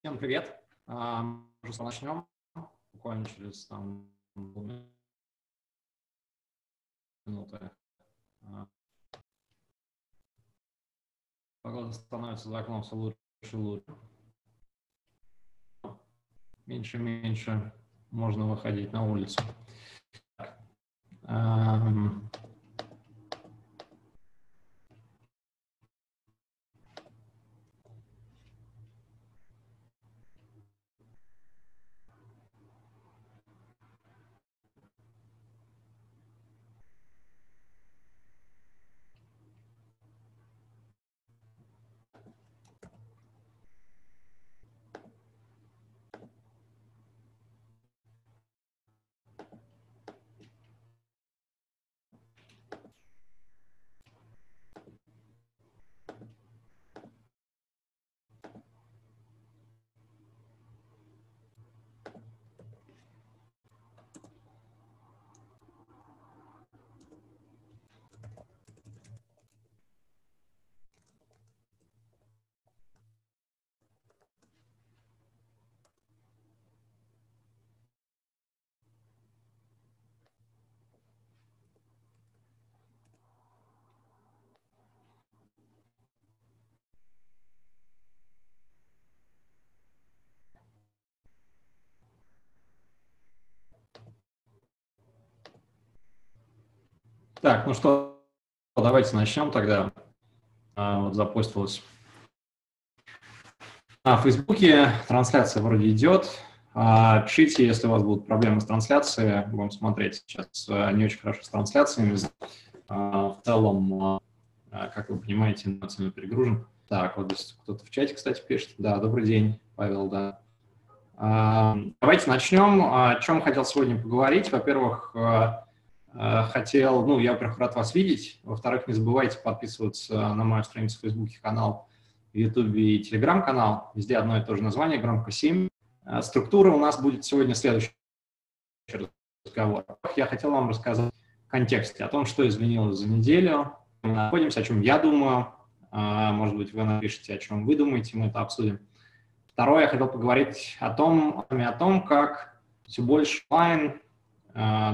Всем привет. Уже начнем. Буквально через там, минуты. Погода становится за окном все лучше и лучше. Меньше и меньше можно выходить на улицу. Так, ну что, давайте начнем тогда. А, вот запустилась. На Фейсбуке трансляция вроде идет. А, пишите, если у вас будут проблемы с трансляцией. Будем смотреть. Сейчас а, не очень хорошо с трансляциями. А, в целом, как вы понимаете, эмоционально перегружен. Так, вот здесь кто-то в чате, кстати, пишет. Да, добрый день, Павел, да. Давайте начнем. О чем хотел сегодня поговорить. Во-первых, хотел, ну, я, во-первых, рад вас видеть. Во-вторых, не забывайте подписываться на мою страницу в Фейсбуке, канал в Ютубе и Телеграм-канал. Везде одно и то же название, громко 7. Э, структура у нас будет сегодня следующий разговор. Я хотел вам рассказать в контексте о том, что изменилось за неделю. Мы находимся, о чем я думаю. Э, может быть, вы напишите, о чем вы думаете, мы это обсудим. Второе, я хотел поговорить о том, о том как все больше онлайн Э,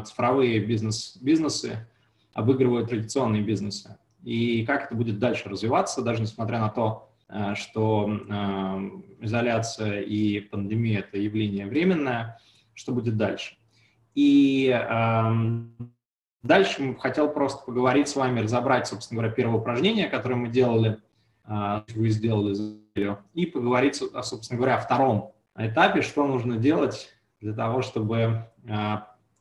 цифровые бизнес, бизнесы обыгрывают традиционные бизнесы. И как это будет дальше развиваться, даже несмотря на то, э, что э, изоляция и пандемия – это явление временное, что будет дальше. И дальше хотел просто поговорить с вами, разобрать, собственно говоря, первое упражнение, которое мы делали, вы сделали, и поговорить, собственно говоря, о втором этапе, что нужно делать для того, чтобы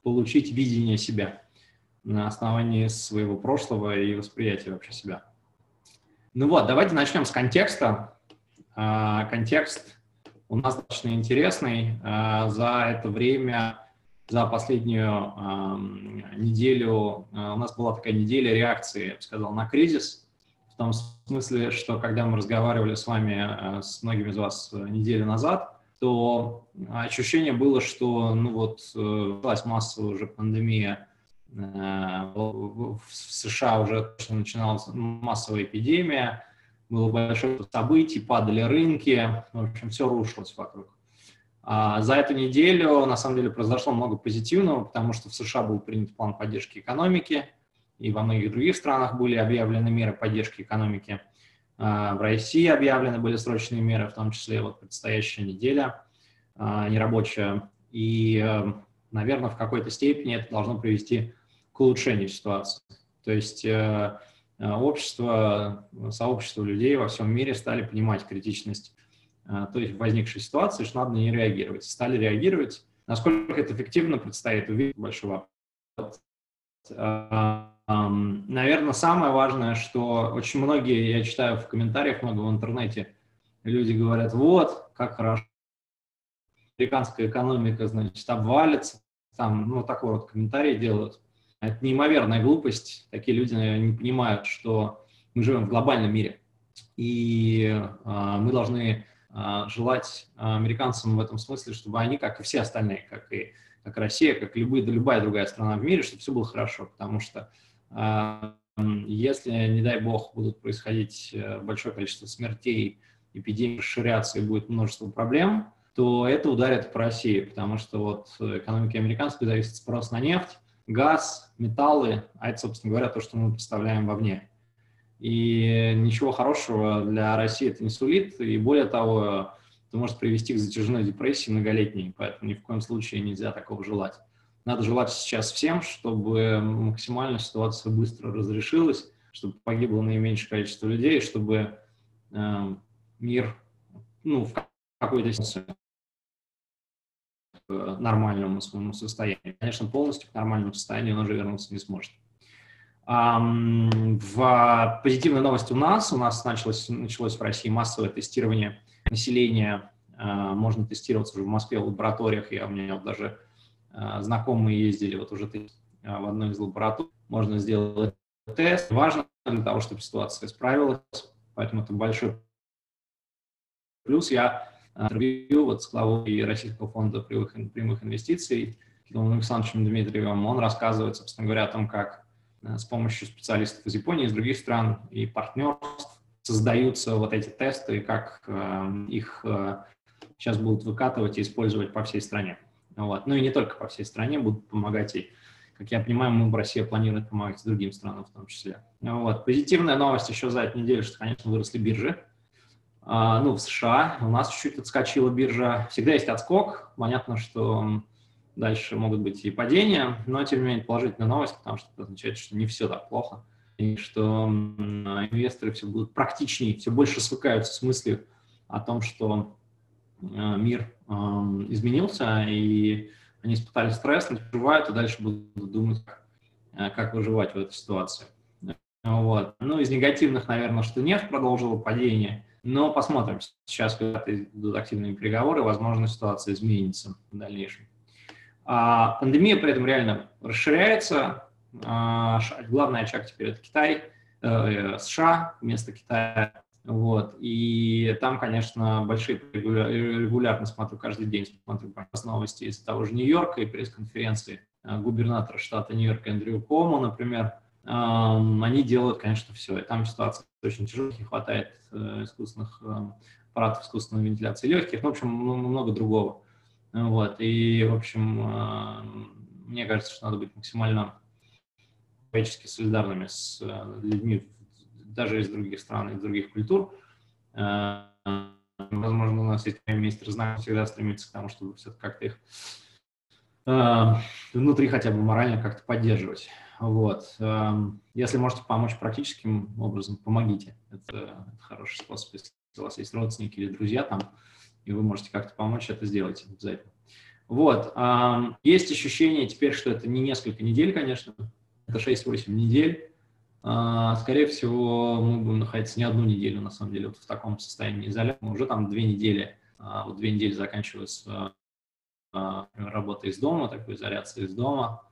получить видение себя на основании своего прошлого и восприятия вообще себя. Ну вот, давайте начнем с контекста. А, контекст у нас достаточно интересный. А, за это время, за последнюю неделю, а, у нас была такая неделя реакции, я бы сказал, на кризис. В том смысле, что когда мы разговаривали с вами, с многими из вас неделю назад, то ощущение было, что ну вот э, началась массовая уже пандемия, э, в США уже начиналась массовая эпидемия, было большое событие, падали рынки, в общем, все рушилось вокруг. А за эту неделю, на самом деле, произошло много позитивного, потому что в США был принят план поддержки экономики, и во многих других странах были объявлены меры поддержки экономики – в России объявлены были срочные меры, в том числе вот предстоящая неделя а, нерабочая. И, э, наверное, в какой-то степени это должно привести к улучшению ситуации. То есть э, э, общество, сообщество людей во всем мире стали понимать критичность то есть возникшей ситуации, что надо на нее реагировать. Стали реагировать. Насколько это эффективно, предстоит увидеть большой вопрос. Наверное, самое важное, что очень многие, я читаю в комментариях много в интернете, люди говорят, вот, как хорошо, американская экономика, значит, обвалится, там, ну, такой вот комментарий делают. Это неимоверная глупость, такие люди, наверное, не понимают, что мы живем в глобальном мире, и э, мы должны э, желать американцам в этом смысле, чтобы они, как и все остальные, как и как Россия, как любые, любая другая страна в мире, чтобы все было хорошо, потому что если, не дай бог, будут происходить э, большое количество смертей эпидемия расширяться и будет множество проблем, то это ударит по России, потому что вот экономика американской зависит спрос на нефть, газ, металлы, а это, собственно говоря, то, что мы представляем вовне. И ничего хорошего для России это не сулит, и более того, это может привести к затяжной депрессии многолетней, поэтому ни в коем случае нельзя такого желать. Надо желать сейчас всем, чтобы максимально ситуация быстро разрешилась, чтобы погибло наименьшее количество людей, чтобы э, мир ну, в какой-то к нормальному своему состоянию. Конечно, полностью к нормальному состоянию он уже вернуться не сможет. В позитивной новости у нас, у нас началось, началось в России массовое тестирование населения. А, можно тестироваться уже в Москве в лабораториях. Я, у меня вот даже а, знакомые ездили вот уже а, в одной из лабораторий. Можно сделать тест. Важно для того, чтобы ситуация справилась. Поэтому это большой плюс. Я интервью вот с главой Российского фонда прямых, прямых инвестиций Кириллом Александровичем Дмитриевым. Он рассказывает, собственно говоря, о том, как с помощью специалистов из Японии, из других стран и партнерств создаются вот эти тесты, и как э, их э, сейчас будут выкатывать и использовать по всей стране. Вот. Ну и не только по всей стране, будут помогать и, как я понимаю, мы в России планируем помогать и другим странам в том числе. Вот. Позитивная новость еще за эту неделю, что, конечно, выросли биржи. А, ну, в США у нас чуть-чуть отскочила биржа. Всегда есть отскок. Понятно, что дальше могут быть и падения, но, тем не менее, положительная новость, потому что это означает, что не все так плохо, что инвесторы все будут практичнее, все больше свыкаются с мыслью о том, что а, мир изменился, и они испытали стресс, выживают, и дальше будут думать, а, как выживать в этой ситуации. Вот. Ну, из негативных, наверное, что нефть продолжила падение – но посмотрим. Сейчас, когда идут активные переговоры, возможно, ситуация изменится в дальнейшем. А, пандемия при этом реально расширяется. А, главный очаг теперь это Китай, э, США вместо Китая. Вот. И там, конечно, большие регулярно смотрю каждый день, смотрю новости из того же Нью-Йорка и пресс-конференции э, губернатора штата Нью-Йорк Эндрю Комо, например, они делают, конечно, все. И там ситуация очень тяжелая, не хватает э, искусственных э, аппаратов искусственной вентиляции легких, ну, в общем, много другого. Вот. И, в общем, э, мне кажется, что надо быть максимально человечески солидарными с людьми даже из других стран, из других культур. Возможно, у нас есть министр знаний всегда стремится к тому, чтобы все-таки как-то их внутри хотя бы морально как-то поддерживать. Вот. Если можете помочь практическим образом, помогите. Это, это хороший способ. Если у вас есть родственники или друзья там, и вы можете как-то помочь, это сделайте обязательно. Вот. Есть ощущение теперь, что это не несколько недель, конечно, это 6-8 недель. Э, скорее всего, мы будем находиться не одну неделю, на самом деле, вот в таком состоянии изоляции. Уже там две недели, э, вот две недели заканчивается работа из дома, такой изоляция из дома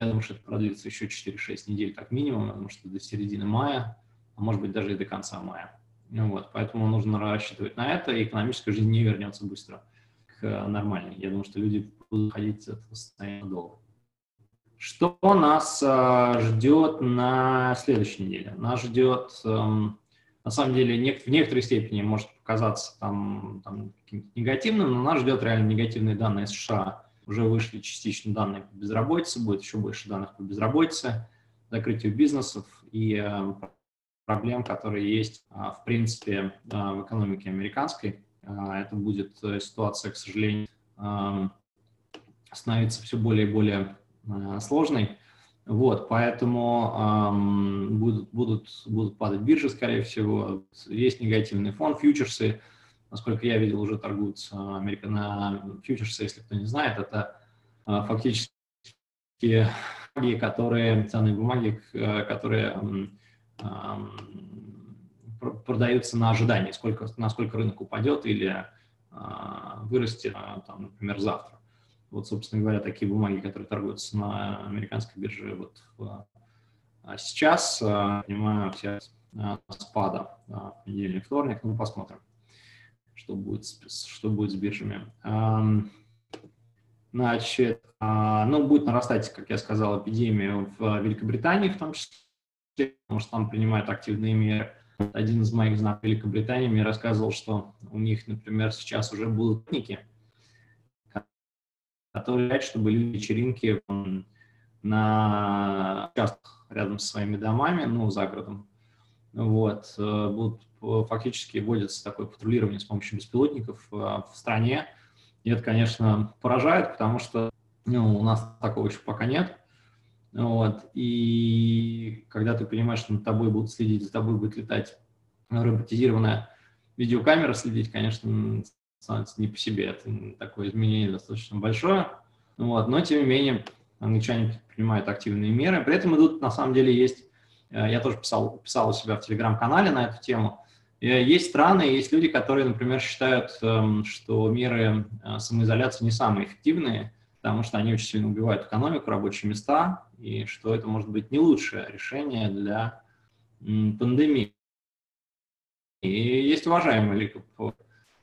я думаю, что это продлится еще 4-6 недель как минимум, потому что до середины мая, а может быть даже и до конца мая. Ну, вот, поэтому нужно рассчитывать на это, и экономическая жизнь не вернется быстро к нормальной. Я думаю, что люди будут ходить от состояния долго. Что нас э, ждет на следующей неделе? Нас ждет, э, на самом деле, в некоторой степени может показаться там, там негативным, но нас ждет реально негативные данные США уже вышли частично данные по безработице, будет еще больше данных по безработице, закрытию бизнесов и э, проблем, которые есть, э, в принципе, э, в экономике американской. Это будет ситуация, к сожалению, становится все более и более сложной. Вот, поэтому эм, будут, будут, будут падать биржи, скорее всего. Есть негативный фон, фьючерсы насколько я видел, уже торгуются Америка на фьючерсы, если кто не знает, это а, фактически бумаги, которые, ценные бумаги, э, которые продаются на ожидание, сколько, насколько рынок упадет или а, вырастет, там, например, завтра. Вот, собственно говоря, такие бумаги, которые торгуются на американской бирже вот в, сейчас, понимаю, все спада в понедельник, вторник, ну, посмотрим что будет, что будет с биржами. Значит, а, ну, будет нарастать, как я сказал, эпидемия в Великобритании в том числе, потому что там принимают активные меры. Один из моих знаков Великобритании мне рассказывал, что у них, например, сейчас уже будут техники, хотят, чтобы люди вечеринки на участках рядом со своими домами, ну, за городом, вот, э, будут э, фактически вводится такое патрулирование с помощью беспилотников э, в стране. И это, конечно, поражает, потому что ну, у нас такого еще пока нет. Вот. И когда ты понимаешь, что над тобой будут следить, за тобой будет летать роботизированная видеокамера следить, конечно, становится не по себе. Это такое изменение достаточно большое. Вот. Но, тем не менее, англичане принимают активные меры. При этом идут, на самом деле, есть, э, я тоже писал, писал у себя в телеграм-канале на эту тему, э, есть страны, есть люди, которые, например, считают, эм, что меры э, самоизоляции не самые эффективные, потому что они очень сильно убивают экономику, рабочие места, и что это может быть не лучшее решение для пандемии. И есть уважаемый Ликоп,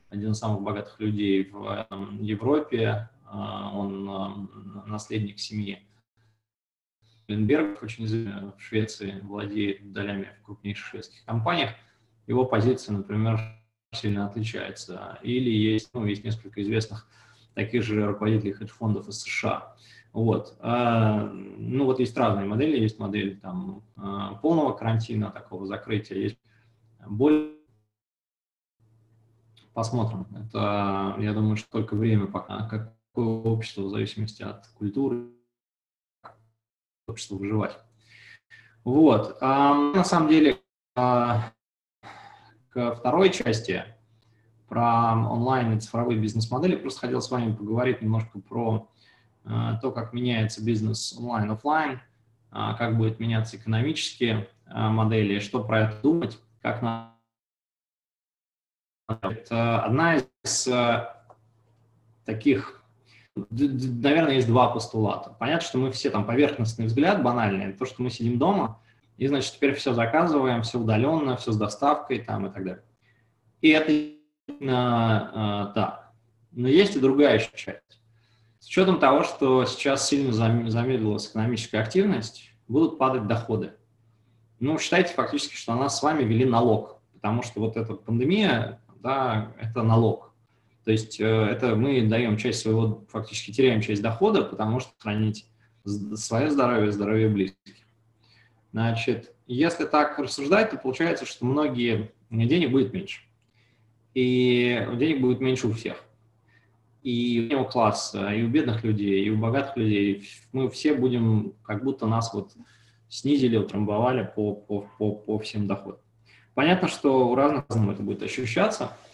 один из самых богатых людей в Европе, он наследник семьи Ленберг, очень известный в Швеции, владеет долями в крупнейших шведских компаниях. Его позиция, например, сильно отличается. Или есть, ну, есть несколько известных таких же руководителей хедж-фондов из США. Вот. А, ну, вот есть разные модели. Есть модель там, а, полного карантина, такого закрытия. Есть более Посмотрим. Это, я думаю, что только время пока. Какое общество в зависимости от культуры общество выживать. Вот. А, на самом деле, а, к второй части про онлайн и цифровые бизнес-модели просто хотел с вами поговорить немножко про а, то, как меняется бизнес онлайн-офлайн, а, как будет меняться экономические модели, что про это думать, как на это одна из а, таких наверное, есть два постулата. Понятно, что мы все там поверхностный взгляд, банальный, то, что мы сидим дома, и, значит, теперь все заказываем, все удаленно, все с доставкой там и так далее. И это э, так. Но есть и другая еще часть. С учетом того, что сейчас сильно замедлилась экономическая активность, будут падать доходы. Ну, считайте фактически, что нас с вами ввели налог, потому что вот эта пандемия, да, это налог. То есть э, это мы даем часть своего, фактически теряем часть дохода, потому что хранить свое здоровье, здоровье близких. Значит, если так рассуждать, то получается, что многие денег будет меньше. И денег будет меньше у всех. И у него класса, и у бедных людей, и у богатых людей. Мы все будем, как будто нас вот снизили, утрамбовали по, по, по, по всем доходам. Понятно, что у разных это будет ощущаться –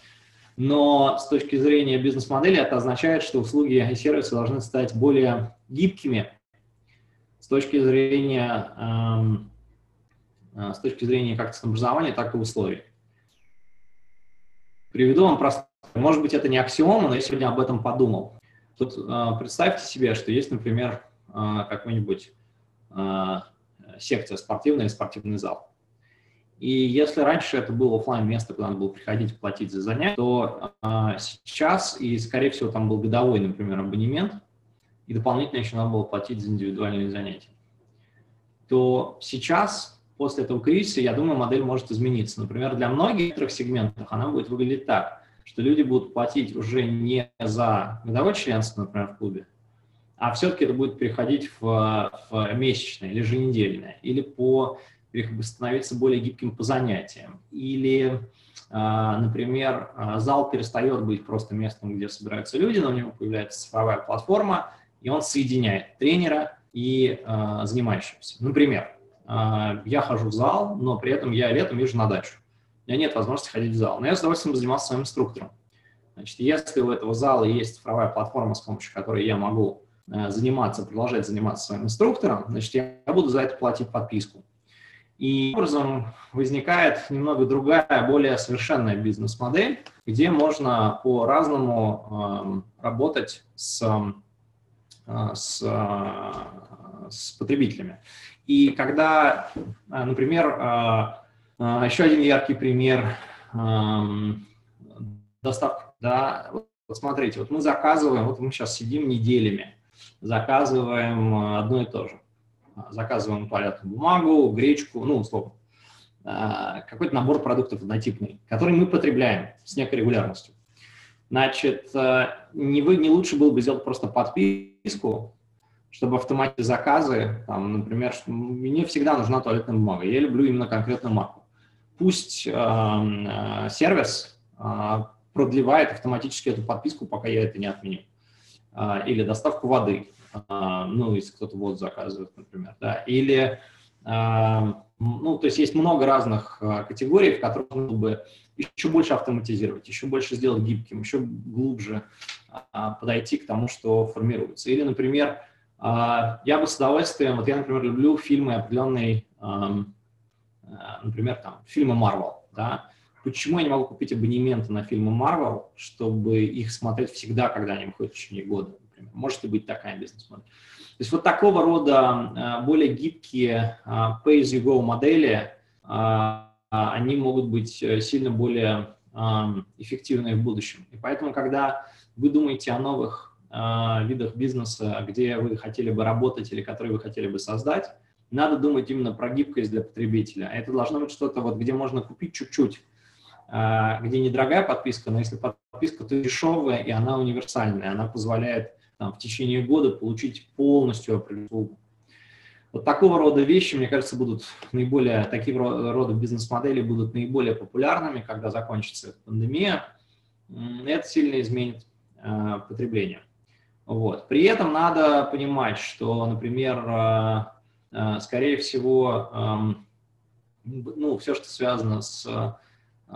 но с точки зрения бизнес-модели это означает, что услуги и сервисы должны стать более гибкими с точки зрения, эм, э, с точки зрения как ценообразования, так и условий. Приведу вам просто, может быть, это не аксиома, но я сегодня об этом подумал. Тут э, представьте себе, что есть, например, э, какой-нибудь э, секция спортивная, спортивный зал. И если раньше это было офлайн место, куда надо было приходить платить за занятия, то а, сейчас, и скорее всего там был годовой, например, абонемент, и дополнительно еще надо было платить за индивидуальные занятия, то сейчас, после этого кризиса, я думаю, модель может измениться. Например, для многих сегментов она будет выглядеть так, что люди будут платить уже не за годовое членство, например, в клубе, а все-таки это будет переходить в, в месячное или еженедельное, или по становиться более гибким по занятиям. Или, а, например, а, зал перестает быть просто местом, где собираются люди, но у него появляется цифровая платформа, и он соединяет тренера и а, занимающегося. Например, я хожу в зал, но при этом я летом езжу на дачу. У меня нет возможности ходить в зал, но я с удовольствием занимался своим инструктором. Значит, если у этого зала есть цифровая платформа, с помощью которой я могу заниматься, продолжать заниматься своим инструктором, значит, я буду за это платить подписку. И образом возникает немного другая, более совершенная бизнес-модель, где можно по-разному э, работать с, э, с, э, с потребителями. И когда, э, например, э, э, еще один яркий пример э, доставки. Да, вот смотрите, вот мы заказываем, вот мы сейчас сидим неделями, заказываем одно и то же заказываем туалетную бумагу, гречку, ну, условно. какой-то набор продуктов однотипный, который мы потребляем с некой регулярностью. Значит, не, вы, не лучше было бы сделать просто подписку, чтобы автоматизировать заказы, там, например, мне всегда нужна туалетная бумага, я люблю именно конкретную марку. Пусть э, сервис э, продлевает автоматически эту подписку, пока я это не отменю. Э, или доставку воды, ну, если кто-то воду заказывает, например, да, или, ну, то есть есть много разных э, категорий, в которых нужно бы еще больше автоматизировать, еще больше сделать гибким, еще глубже э, подойти к тому, что формируется. Или, например, а, я бы с удовольствием, вот я, например, люблю фильмы определенной, э, например, там, фильмы Marvel, да, почему я не могу купить абонементы на фильмы Marvel, чтобы их смотреть всегда, когда они выходят в течение года, например. Может ли быть такая бизнес-модель? То есть вот такого рода э, более гибкие э, pay-as-you-go модели, они могут быть э, сильно более эффективны в будущем. И поэтому, когда вы думаете о новых видах бизнеса, где вы хотели бы работать или которые вы хотели бы создать, надо думать именно про гибкость для потребителя. Это должно быть что-то, вот, где можно купить чуть-чуть, где недорогая подписка, но если подписка, то дешевая, и она универсальная, она позволяет там, в течение года получить полностью услугу. Вот такого рода вещи, мне кажется, будут наиболее, такие рода бизнес-модели будут наиболее популярными, когда закончится пандемия. Это сильно изменит э, потребление. Вот. При этом надо понимать, что, например, э, э, скорее всего, эм, ну, все, что связано с э,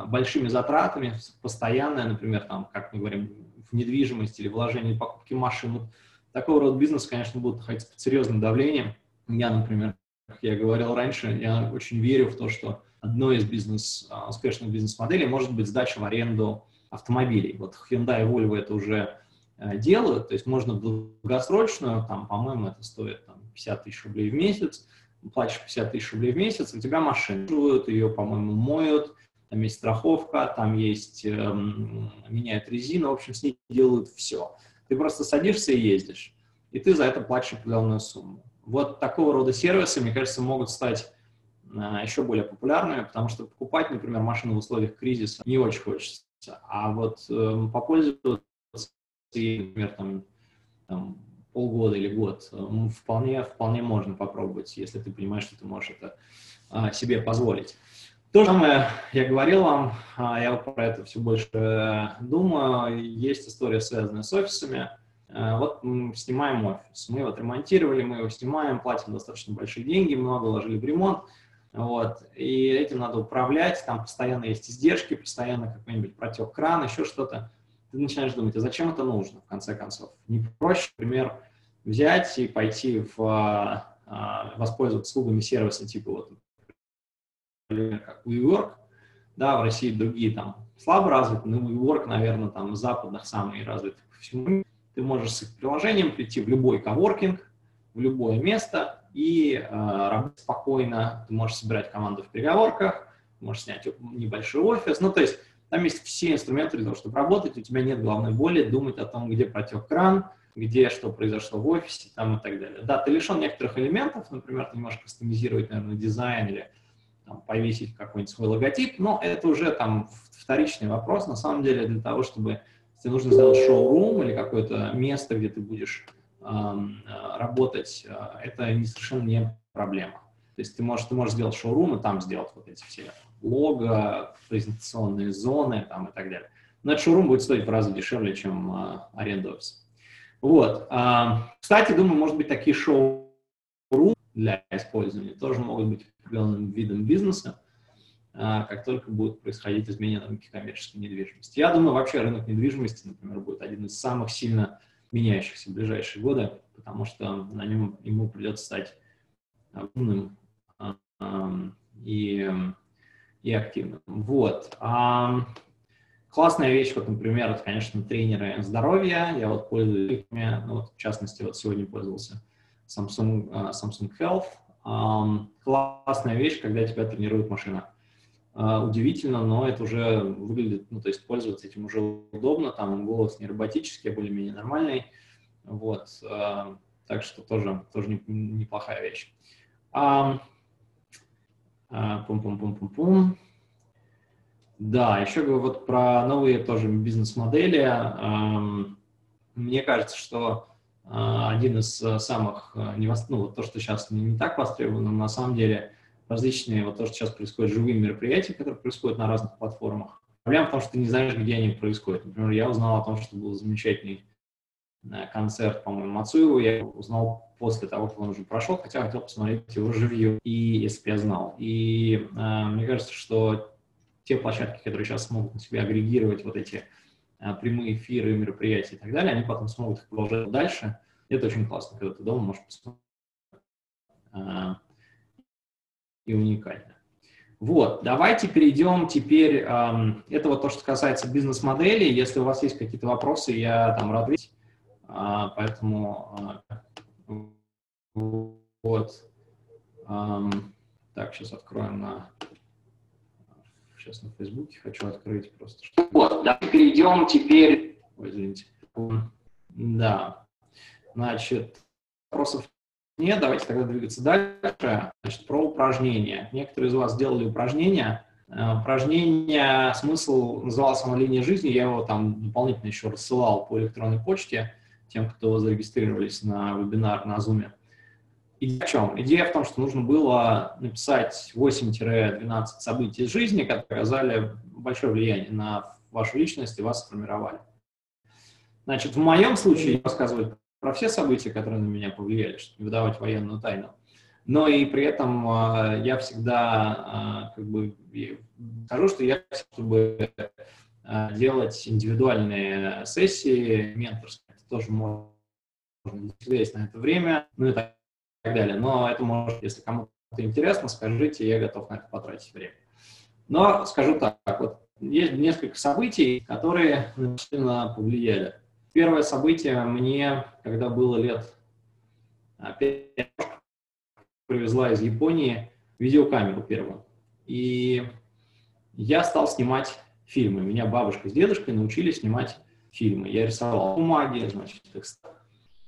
большими затратами, постоянное, например, там, как мы говорим, в недвижимость или вложение в покупки машин, такого рода бизнес, конечно, будут находиться под серьезным давлением. Я, например, как я говорил раньше, я очень верю в то, что одной из бизнес, успешных бизнес-моделей может быть сдача в аренду автомобилей. Вот Hyundai и Volvo это уже Э, делают, то есть можно долгосрочную, там, по-моему, это стоит там, 50 тысяч рублей в месяц, платишь 50 тысяч рублей в месяц, у тебя машину ее, по-моему, моют, там есть страховка, там есть, эм, меняют резину, в общем, с ней делают все. Ты просто садишься и ездишь, и ты за это платишь определенную сумму. Вот такого рода сервисы, мне кажется, могут стать э, еще более популярными, потому что покупать, например, машину в условиях кризиса не очень хочется. А вот э, попользоваться например, там, там, полгода или год, э, вполне, вполне можно попробовать, если ты понимаешь, что ты можешь это а, себе позволить. То же самое я говорил вам, а, я про это все больше э, думаю. Есть история, связанная с офисами. Э, вот мы снимаем офис, мы его отремонтировали, мы его снимаем, платим достаточно большие деньги, много вложили в ремонт. Вот, и этим надо управлять, там постоянно есть издержки, постоянно какой-нибудь протек кран, еще что-то ты начинаешь думать, а зачем это нужно, в конце концов? Не проще, например, взять и пойти в, а, а, воспользоваться услугами сервиса типа вот, например, как WeWork, да, в России другие там слабо развиты, но WeWork, наверное, там в западных самые развитые по всему Ты можешь с их приложением прийти в любой коворкинг, в любое место и э, работать спокойно. Ты можешь собирать команду в переговорках, можешь снять небольшой офис. Ну, то есть там есть все инструменты для того, чтобы работать, у тебя нет главной боли думать о том, где протек кран, где что произошло в офисе там, и так далее. Да, ты лишен некоторых элементов, например, ты не можешь кастомизировать, наверное, дизайн или там, повесить какой-нибудь свой логотип, но это уже там вторичный вопрос. На самом деле для того, чтобы если нужно сделать шоу-рум или какое-то место, где ты будешь эм, работать, э, это не, совершенно не проблема. То есть ты можешь, ты можешь сделать шоу-рум и там сделать вот эти все лого, презентационные зоны там, и так далее. Но этот шоурум будет стоить в разы дешевле, чем а, аренда офиса. Вот. А, кстати, думаю, может быть, такие шоурум для использования тоже могут быть определенным видом бизнеса, а, как только будут происходить изменения на рынке коммерческой недвижимости. Я думаю, вообще рынок недвижимости, например, будет один из самых сильно меняющихся в ближайшие годы, потому что на нем ему придется стать умным и и активным. Вот. А, классная вещь, вот, например, это, конечно, тренеры здоровья. Я вот пользуюсь ими, ну, вот, в частности, вот сегодня пользовался Samsung, uh, Samsung Health. Классная вещь, когда тебя тренирует машина. Uh, удивительно, но это уже выглядит, ну, то есть пользоваться этим уже удобно, там голос не роботический, а более-менее нормальный. Вот. Uh, так что тоже, тоже неплохая вещь. Пум-пум-пум-пум-пум. Да, еще вот про новые тоже бизнес-модели. Мне кажется, что один из самых, ну, вот то, что сейчас не так востребовано, на самом деле различные, вот то, что сейчас происходит, живые мероприятия, которые происходят на разных платформах. Проблема в том, что ты не знаешь, где они происходят. Например, я узнал о том, что был замечательный э, концерт, по-моему, Мацуева, я узнал после того, как он уже прошел, хотя хотел посмотреть его живьем, и если бы я знал. И э, мне кажется, что те площадки, которые сейчас смогут на себя агрегировать вот эти э, прямые эфиры, мероприятия и так далее, они потом смогут их продолжать дальше. Это очень классно, когда ты дома можешь посмотреть э, и уникально. Вот, давайте перейдем теперь, эм, это вот то, что касается бизнес-модели. Если у вас есть какие-то вопросы, я там рад ответить. Э, поэтому э, вот. Эм, так, сейчас откроем на... Сейчас на Фейсбуке хочу открыть просто. Чтобы... Вот, давайте перейдем теперь... Ой, извините. Да. Значит, вопросов нет, давайте тогда двигаться дальше. Значит, про упражнения. Некоторые из вас делали упражнения. Э, упражнение, смысл назывался оно «Линия жизни», я его там дополнительно еще рассылал по электронной почте тем, кто зарегистрировались на вебинар на Zoom. Идея в чем? Идея в том, что нужно было написать 8-12 событий из жизни, которые оказали большое влияние на вашу личность и вас сформировали. Значит, в моем случае я рассказываю про все события, которые на меня повлияли, чтобы не выдавать военную тайну. Но и при этом э, я всегда э, как бы скажу, что я чтобы э, делать индивидуальные сессии менторские, это тоже можно влиять на это время, ну и так далее. Но это может, если кому-то интересно, скажите, я готов на это потратить время. Но скажу так, вот есть несколько событий, которые сильно повлияли Первое событие мне, когда было лет 5, привезла из Японии видеокамеру первую. И я стал снимать фильмы. Меня бабушка с дедушкой научили снимать фильмы. Я рисовал бумаги, значит,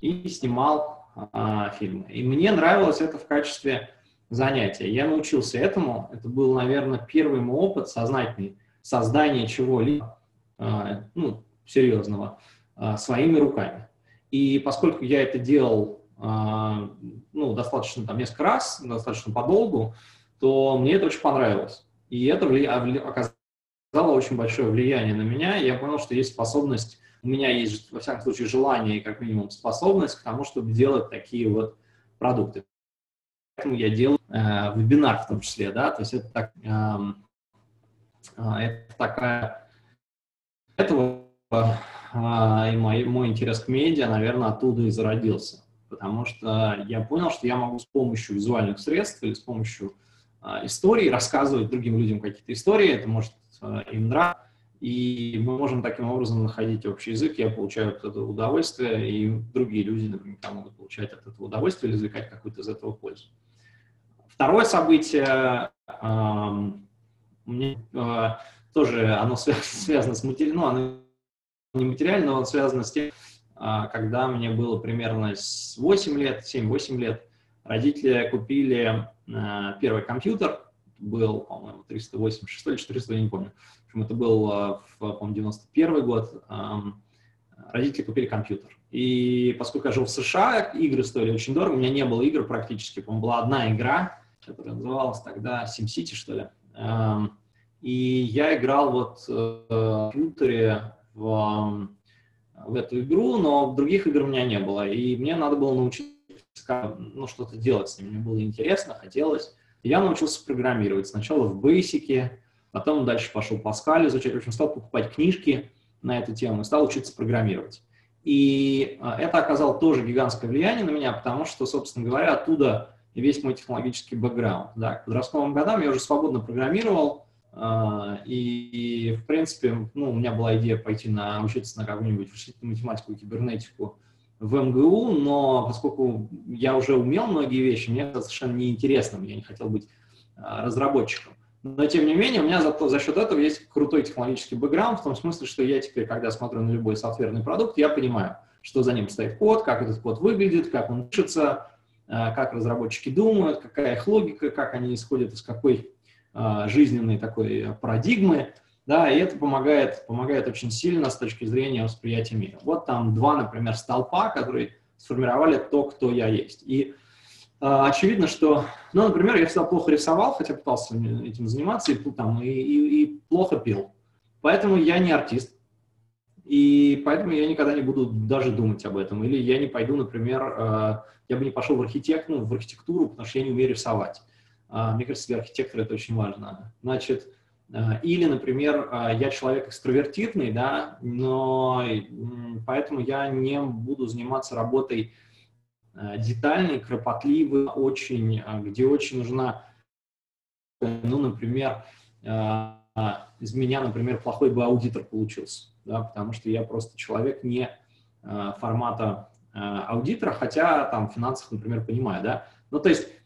и снимал а, фильмы. И мне нравилось это в качестве занятия. Я научился этому. Это был, наверное, первый мой опыт сознательный создания чего-либо а, ну, серьезного. А, своими руками. И поскольку я это делал а, ну, достаточно там несколько раз, достаточно подолгу, то мне это очень понравилось. И это оказало очень большое влияние на меня. Я понял, что есть способность, у меня есть, во всяком случае, желание и как минимум способность к тому, чтобы делать такие вот продукты. Поэтому я делаю э, вебинар в том числе, да, то есть это, так, э, это такая, этого а, и мой, мой интерес к медиа, наверное, оттуда и зародился. Потому что я понял, что я могу с помощью визуальных средств или с помощью а, истории рассказывать другим людям какие-то истории, это может а, им нравиться, и мы можем таким образом находить общий язык, я получаю от этого удовольствие, и другие люди наверняка могут получать от этого удовольствие или извлекать какую-то из этого пользу. Второе событие, мне э, тоже оно связано с материалом, ну, оно не материально, он связан с тем, а, когда мне было примерно 8 лет, 7-8 лет, родители купили а, первый компьютер, был, по-моему, 386 или 400, я не помню. В общем, это был, а, по-моему, 91 год. Родители купили компьютер. И поскольку я жил в США, игры стоили очень дорого, у меня не было игр практически. По-моему, была одна игра, которая называлась тогда SimCity, что ли. И я играл вот э, в компьютере в, в эту игру, но других игр у меня не было. И мне надо было научиться ну, что-то делать с ним. Мне было интересно, хотелось. И я научился программировать. Сначала в Basic, потом дальше пошел Pascal изучать. В общем, стал покупать книжки на эту тему и стал учиться программировать. И а, это оказало тоже гигантское влияние на меня, потому что, собственно говоря, оттуда весь мой технологический бэкграунд. Да, к подростковым годам я уже свободно программировал, а, и, в принципе, ну, у меня была идея пойти на, учиться на какую-нибудь математику и кибернетику в МГУ, но поскольку я уже умел многие вещи, мне это совершенно неинтересно, я не хотел быть а, разработчиком. Но, тем не менее, у меня за, за счет этого есть крутой технологический бэкграунд, в том смысле, что я теперь, когда смотрю на любой софтверный продукт, я понимаю, что за ним стоит код, как этот код выглядит, как он пишется, как разработчики думают, какая их логика, как они исходят из какой жизненной такой парадигмы, да, и это помогает, помогает очень сильно с точки зрения восприятия мира. Вот там два, например, столпа, которые сформировали то, кто я есть. И э, очевидно, что, ну, например, я всегда плохо рисовал, хотя пытался этим заниматься, и, там, и, и, и плохо пил. Поэтому я не артист. И поэтому я никогда не буду даже думать об этом. Или я не пойду, например, э, я бы не пошел в, архитект, ну, в архитектуру, потому что я не умею рисовать. Э, мне кажется, для архитектора это очень важно. Значит, или, например, э, я человек экстравертивный, да, но поэтому я не буду заниматься работой э, детальной, кропотливой, очень, где очень нужна, ну, например, из меня, например, плохой бы аудитор получился, да, потому что я просто человек не формата аудитора, хотя там в финансах, например, понимаю, да. Ну, то есть Э,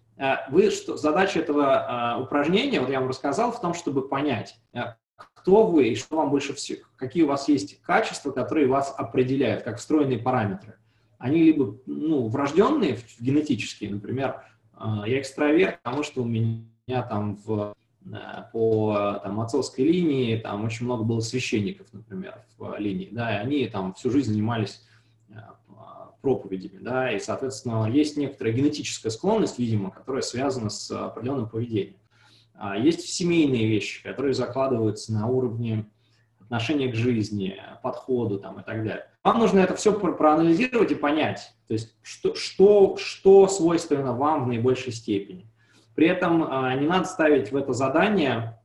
вы, что, задача этого э, упражнения, вот я вам рассказал, в том, чтобы понять, э, кто вы и что вам больше всего, какие у вас есть качества, которые вас определяют, как встроенные параметры. Они либо ну, врожденные, генетические, например, я экстраверт, потому что у меня там в, по там, отцовской линии там очень много было священников, например, в линии, да, и они там всю жизнь занимались проповедями, да, и, соответственно, есть некоторая генетическая склонность, видимо, которая связана с определенным поведением. А есть семейные вещи, которые закладываются на уровне отношения к жизни, подходу там, и так далее. Вам нужно это все проанализировать и понять, то есть что, что, что свойственно вам в наибольшей степени. При этом а, не надо ставить в это задание,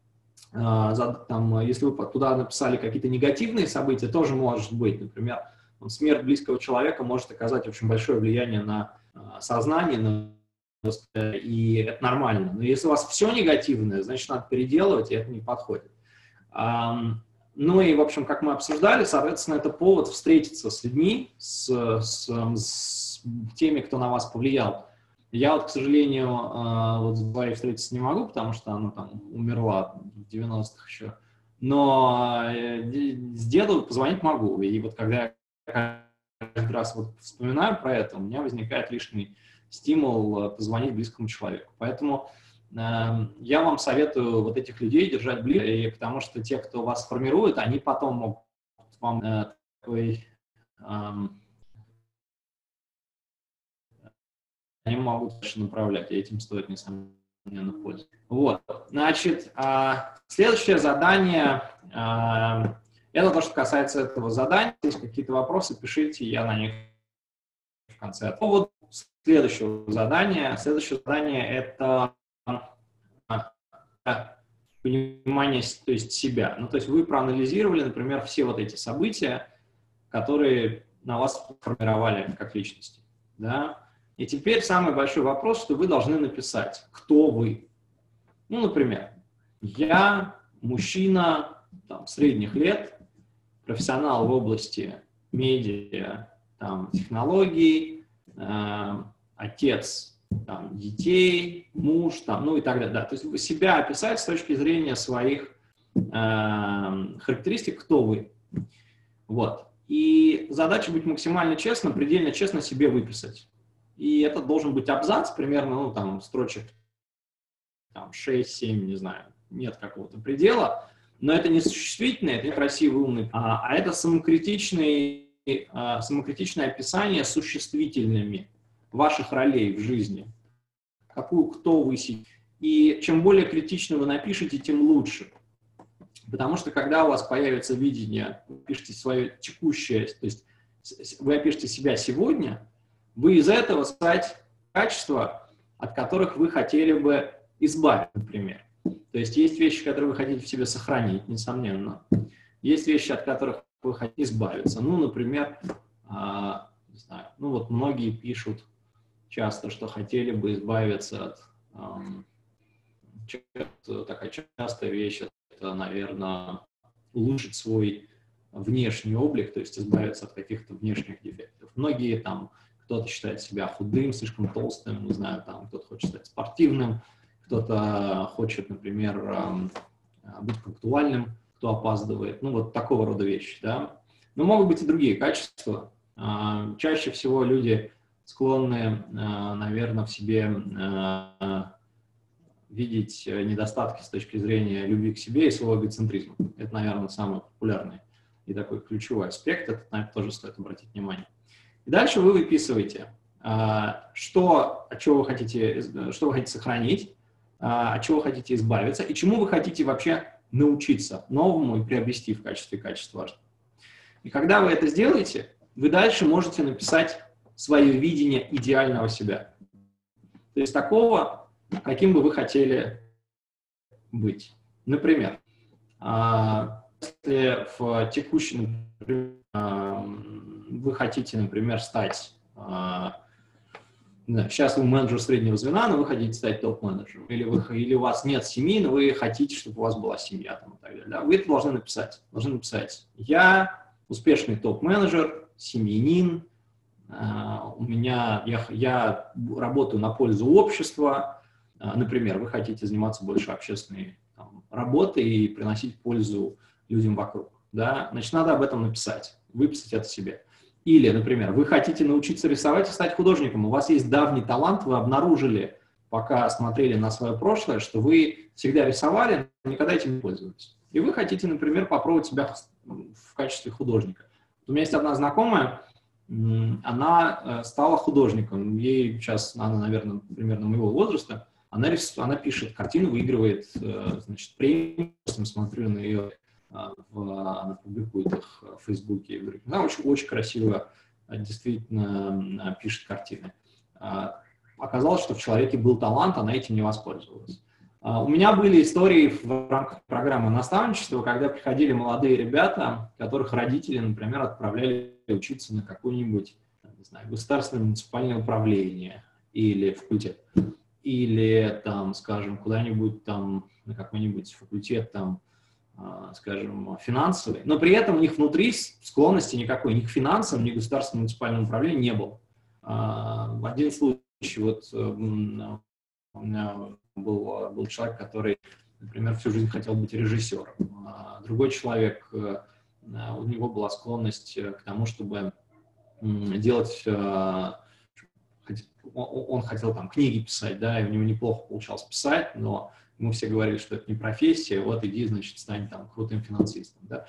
а, там, если вы туда написали какие-то негативные события, тоже может быть, например, смерть близкого человека может оказать очень большое влияние на а, сознание, на и это нормально. Но если у вас все негативное, значит, надо переделывать, и это не подходит. Ну и, в общем, как мы обсуждали, соответственно, это повод встретиться с людьми, с, с, с теми, кто на вас повлиял. Я вот, к сожалению, а, вот с Барри встретиться не могу, потому что она там умерла в 90-х еще. Но э, с деду позвонить могу. И вот когда я каждый раз вот вспоминаю про это, у меня возникает лишний стимул э, позвонить близкому человеку. Поэтому э, я вам советую вот этих людей держать ближе, потому что те, кто вас формирует, они потом могут вам э, такой... Э, они могут направлять, и этим стоит, несомненно, пользоваться. Вот, значит, э, следующее задание э, это то, что касается этого задания. Если какие-то вопросы, пишите, я на них в конце. По поводу следующего задания. Следующее задание – это а, понимание то есть себя. Ну, то есть вы проанализировали, например, все вот эти события, которые на вас формировали как личности. Да? И теперь самый большой вопрос, что вы должны написать, кто вы. Ну, например, я мужчина там, средних лет, профессионал в области медиа, там, технологий, э, отец там, детей, муж, там, ну и так далее. Да. То есть себя описать с точки зрения своих э, характеристик, кто вы. Вот. И задача быть максимально честным, предельно честно себе выписать. И это должен быть абзац, примерно, ну, там, строчек там, 6-7, не знаю, нет какого-то предела. Но это не существительное, это не красивый, умный, а, а это самокритичное, а, самокритичное описание существительными ваших ролей в жизни. Какую, кто вы И чем более критично вы напишете, тем лучше. Потому что когда у вас появится видение, вы пишете свое текущее, то есть вы опишете себя сегодня, вы из этого стать качества, от которых вы хотели бы избавиться, например. То есть есть вещи, которые вы хотите в себе сохранить, несомненно. Есть вещи, от которых вы хотите избавиться. Ну, например, а, не знаю, ну вот многие пишут часто, что хотели бы избавиться от... Эм, такая частая вещь, это, наверное, улучшить свой внешний облик, то есть избавиться от каких-то внешних дефектов. Многие там, кто-то считает себя худым, слишком толстым, не знаю, там кто-то хочет стать спортивным, кто-то хочет, например, быть пунктуальным, кто опаздывает, ну вот такого рода вещи, да. Но могут быть и другие качества. А, чаще всего люди склонны, наверное, в себе видеть недостатки с точки зрения любви к себе и своего эгоцентризма. Это, наверное, самый популярный и такой ключевой аспект. Это, на это тоже стоит обратить внимание. И дальше вы выписываете, что, чего вы хотите, что вы хотите сохранить, от чего хотите избавиться и чему вы хотите вообще научиться новому и приобрести в качестве качества. И когда вы это сделаете, вы дальше можете написать свое видение идеального себя. То есть такого, каким бы вы хотели быть. Например, а, если в текущем а, вы хотите, например, стать а, сейчас вы менеджер среднего звена, но вы хотите стать топ-менеджером, или, вы, или у вас нет семьи, но вы хотите, чтобы у вас была семья там, и так далее. Да? Вы это должны написать. Должны написать, я успешный топ-менеджер, семьянин, э, у меня, я, я работаю на пользу общества, э, например, вы хотите заниматься больше общественной там, работой и приносить пользу людям вокруг. Да? Значит, надо об этом написать, выписать это себе. Или, например, вы хотите научиться рисовать и стать художником, у вас есть давний талант, вы обнаружили, пока смотрели на свое прошлое, что вы всегда рисовали, но никогда этим не пользовались. И вы хотите, например, попробовать себя в качестве художника. У меня есть одна знакомая, она э, стала художником, ей сейчас, она, наверное, примерно моего возраста, она, рис, она пишет картину, выигрывает, э, значит, премию, смотрю на ее в, она публикует их в Фейсбуке и в других. Она очень, очень красиво а, действительно а, пишет картины. Оказалось, что в человеке был талант, она этим не воспользовалась. У меня были истории в рамках программы наставничества, когда приходили молодые ребята, которых родители, например, отправляли учиться на какое-нибудь, не знаю, государственное муниципальное управление или факультет, или там, скажем, куда-нибудь там на какой-нибудь факультет там а, скажем, финансовый, но при этом у них внутри склонности никакой ни к финансам, ни к государственному муниципальному управлению не было. А, в один случай вот э, у меня был, был человек, который, например, всю жизнь хотел быть режиссером. А другой человек, э, у него была склонность к тому, чтобы делать он хотел там книги писать, да, и у него неплохо получалось писать, но мы все говорили, что это не профессия, вот иди, значит, стань там крутым финансистом, да.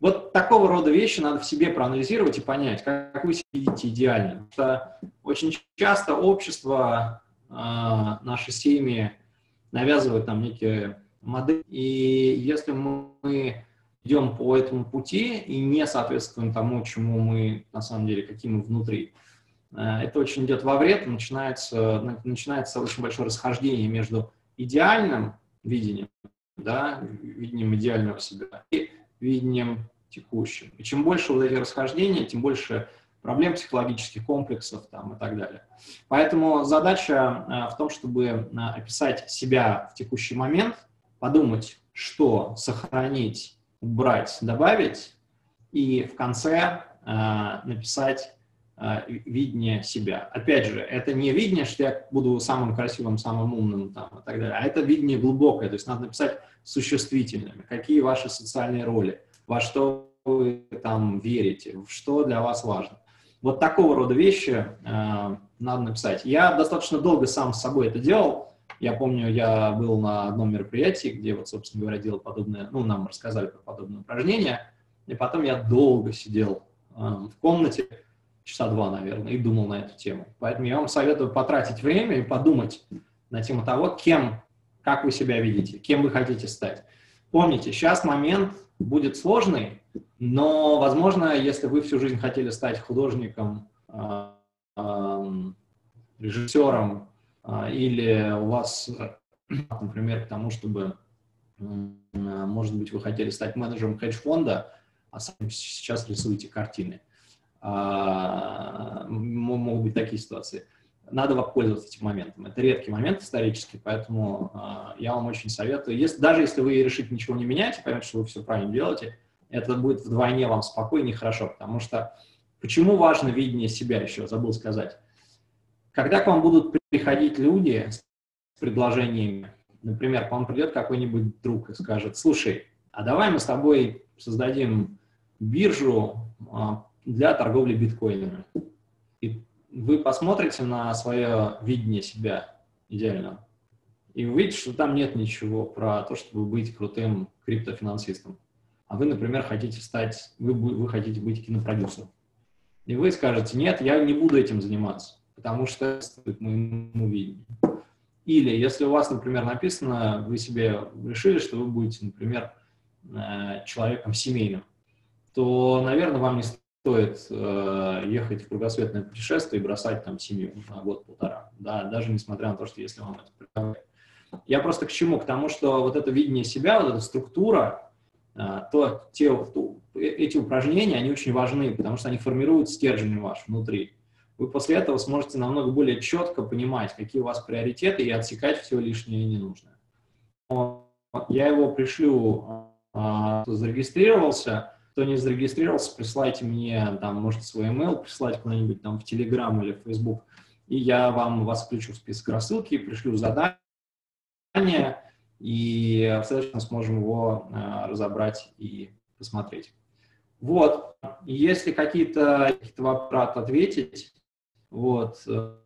Вот такого рода вещи надо в себе проанализировать и понять, как вы себя видите идеально. Потому что очень часто общество, а, наши семьи навязывают нам некие модели, и если мы идем по этому пути и не соответствуем тому, чему мы на самом деле, каким мы внутри, а, это очень идет во вред, начинается, начинается очень большое расхождение между идеальным видением, да, видением идеального себя и видением текущим. И чем больше вот эти расхождения, тем больше проблем психологических комплексов там, и так далее. Поэтому задача э, в том, чтобы э, описать себя в текущий момент, подумать, что сохранить, убрать, добавить, и в конце э, написать а, видение себя. Опять же, это не видение, что я буду самым красивым, самым умным там, и так далее, а это видение глубокое, то есть надо написать существительными, какие ваши социальные роли, во что вы там верите, что для вас важно. Вот такого рода вещи э, надо написать. Я достаточно долго сам с собой это делал. Я помню, я был на одном мероприятии, где вот, собственно говоря, делал подобное, ну, нам рассказали про подобное упражнение, и потом я долго сидел э, в комнате, часа два, наверное, и думал на эту тему. Поэтому я вам советую потратить время и подумать на тему того, кем, как вы себя видите, кем вы хотите стать. Помните, сейчас момент будет сложный, но, возможно, если вы всю жизнь хотели стать художником, а, режиссером, а, или у вас, например, к тому, чтобы, может быть, вы хотели стать менеджером хедж-фонда, а сами сейчас рисуете картины – а, могут быть такие ситуации. Надо воспользоваться этим моментом. Это редкий момент исторический, поэтому а, я вам очень советую. Если, даже если вы решите ничего не менять поймете, что вы все правильно делаете, это будет вдвойне вам спокойнее и хорошо, потому что почему важно видение себя еще, забыл сказать. Когда к вам будут приходить люди с предложениями, например, к вам придет какой-нибудь друг и скажет, слушай, а давай мы с тобой создадим биржу а, для торговли биткоинами. И вы посмотрите на свое видение себя идеально, и увидите, что там нет ничего про то, чтобы быть крутым криптофинансистом. А вы, например, хотите стать, вы, вы хотите быть кинопродюсером. И вы скажете, нет, я не буду этим заниматься, потому что это моему видению. Или если у вас, например, написано, вы себе решили, что вы будете, например, э, человеком семейным, то, наверное, вам не стоит э, ехать в кругосветное путешествие и бросать там семью на год-полтора, да, даже несмотря на то, что если вам это предлагают. Я просто к чему? К тому, что вот это видение себя, вот эта структура, э, то, те, то, эти упражнения, они очень важны, потому что они формируют стержень ваш внутри. Вы после этого сможете намного более четко понимать, какие у вас приоритеты, и отсекать все лишнее и ненужное. Я его пришлю, э, зарегистрировался, кто не зарегистрировался, присылайте мне, там, можете свой email прислать куда-нибудь там в Telegram или в Facebook, и я вам вас включу в список рассылки, пришлю задание, и, соответственно, сможем его э, разобрать и посмотреть. Вот, если какие-то какие вопросы ответить, вот, э,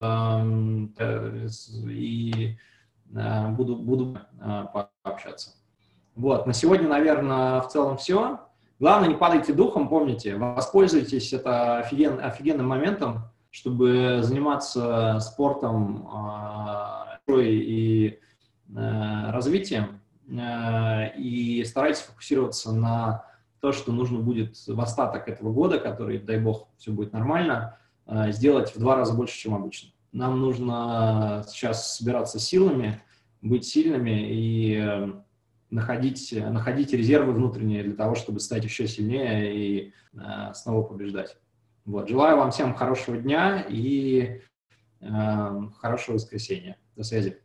э, и э, буду, буду пообщаться. Вот, на сегодня, наверное, в целом все. Главное, не падайте духом, помните, воспользуйтесь это офиген, офигенным моментом, чтобы заниматься спортом э, и э, развитием, э, и старайтесь фокусироваться на то, что нужно будет в остаток этого года, который, дай бог, все будет нормально, э, сделать в два раза больше, чем обычно. Нам нужно сейчас собираться силами, быть сильными и э, находить, находить резервы внутренние для того, чтобы стать еще сильнее и э, снова побеждать. Вот. Желаю вам всем хорошего дня и э, хорошего воскресенья. До связи.